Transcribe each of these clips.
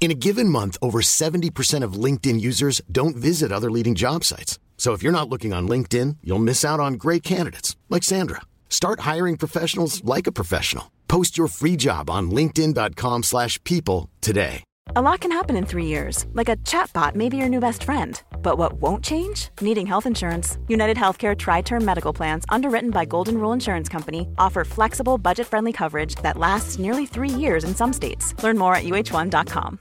In a given month, over 70% of LinkedIn users don't visit other leading job sites. So if you're not looking on LinkedIn, you'll miss out on great candidates like Sandra. Start hiring professionals like a professional. Post your free job on linkedin.com/people today. A lot can happen in three years, like a chatbot may be your new best friend. But what won't change? Needing health insurance. United Healthcare TriTerm Medical Plans, underwritten by Golden Rule Insurance Company, offer flexible, budget friendly coverage that lasts nearly three years in some states. Learn more at uh1.com.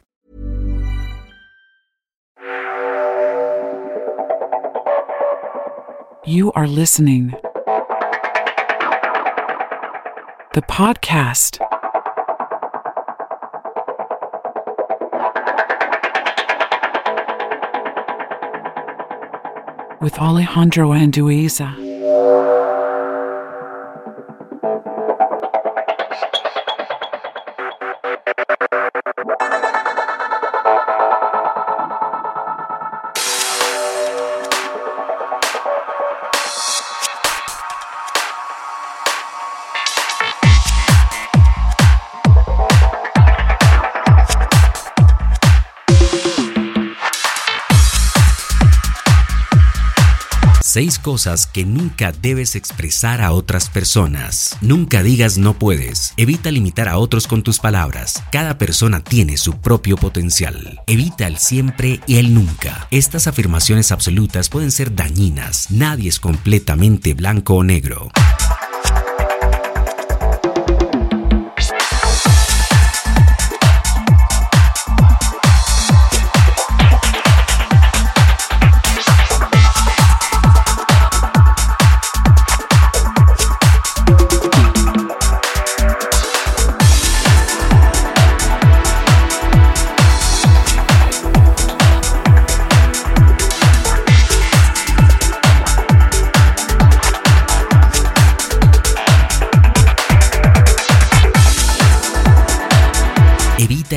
You are listening. The podcast. With Alejandro Andueza. Seis cosas que nunca debes expresar a otras personas. Nunca digas no puedes. Evita limitar a otros con tus palabras. Cada persona tiene su propio potencial. Evita el siempre y el nunca. Estas afirmaciones absolutas pueden ser dañinas. Nadie es completamente blanco o negro.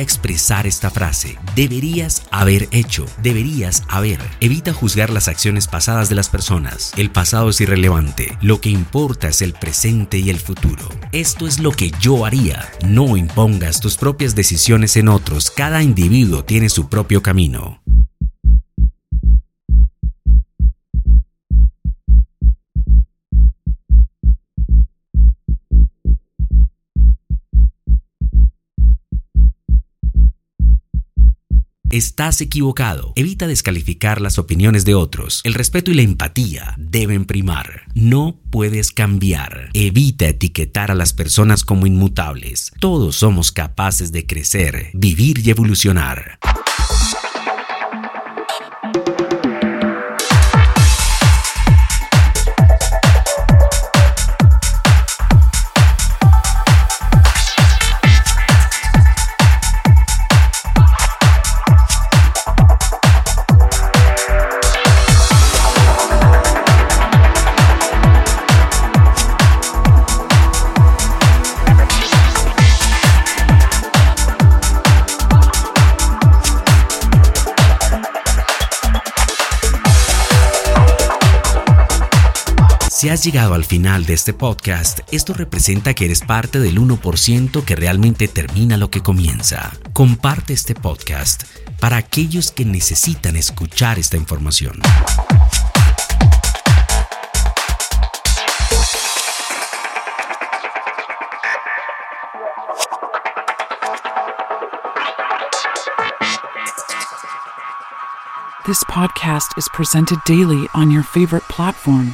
Expresar esta frase. Deberías haber hecho. Deberías haber. Evita juzgar las acciones pasadas de las personas. El pasado es irrelevante. Lo que importa es el presente y el futuro. Esto es lo que yo haría. No impongas tus propias decisiones en otros. Cada individuo tiene su propio camino. Estás equivocado. Evita descalificar las opiniones de otros. El respeto y la empatía deben primar. No puedes cambiar. Evita etiquetar a las personas como inmutables. Todos somos capaces de crecer, vivir y evolucionar. Si has llegado al final de este podcast, esto representa que eres parte del 1% que realmente termina lo que comienza. Comparte este podcast para aquellos que necesitan escuchar esta información. This podcast is presented daily on your favorite platform.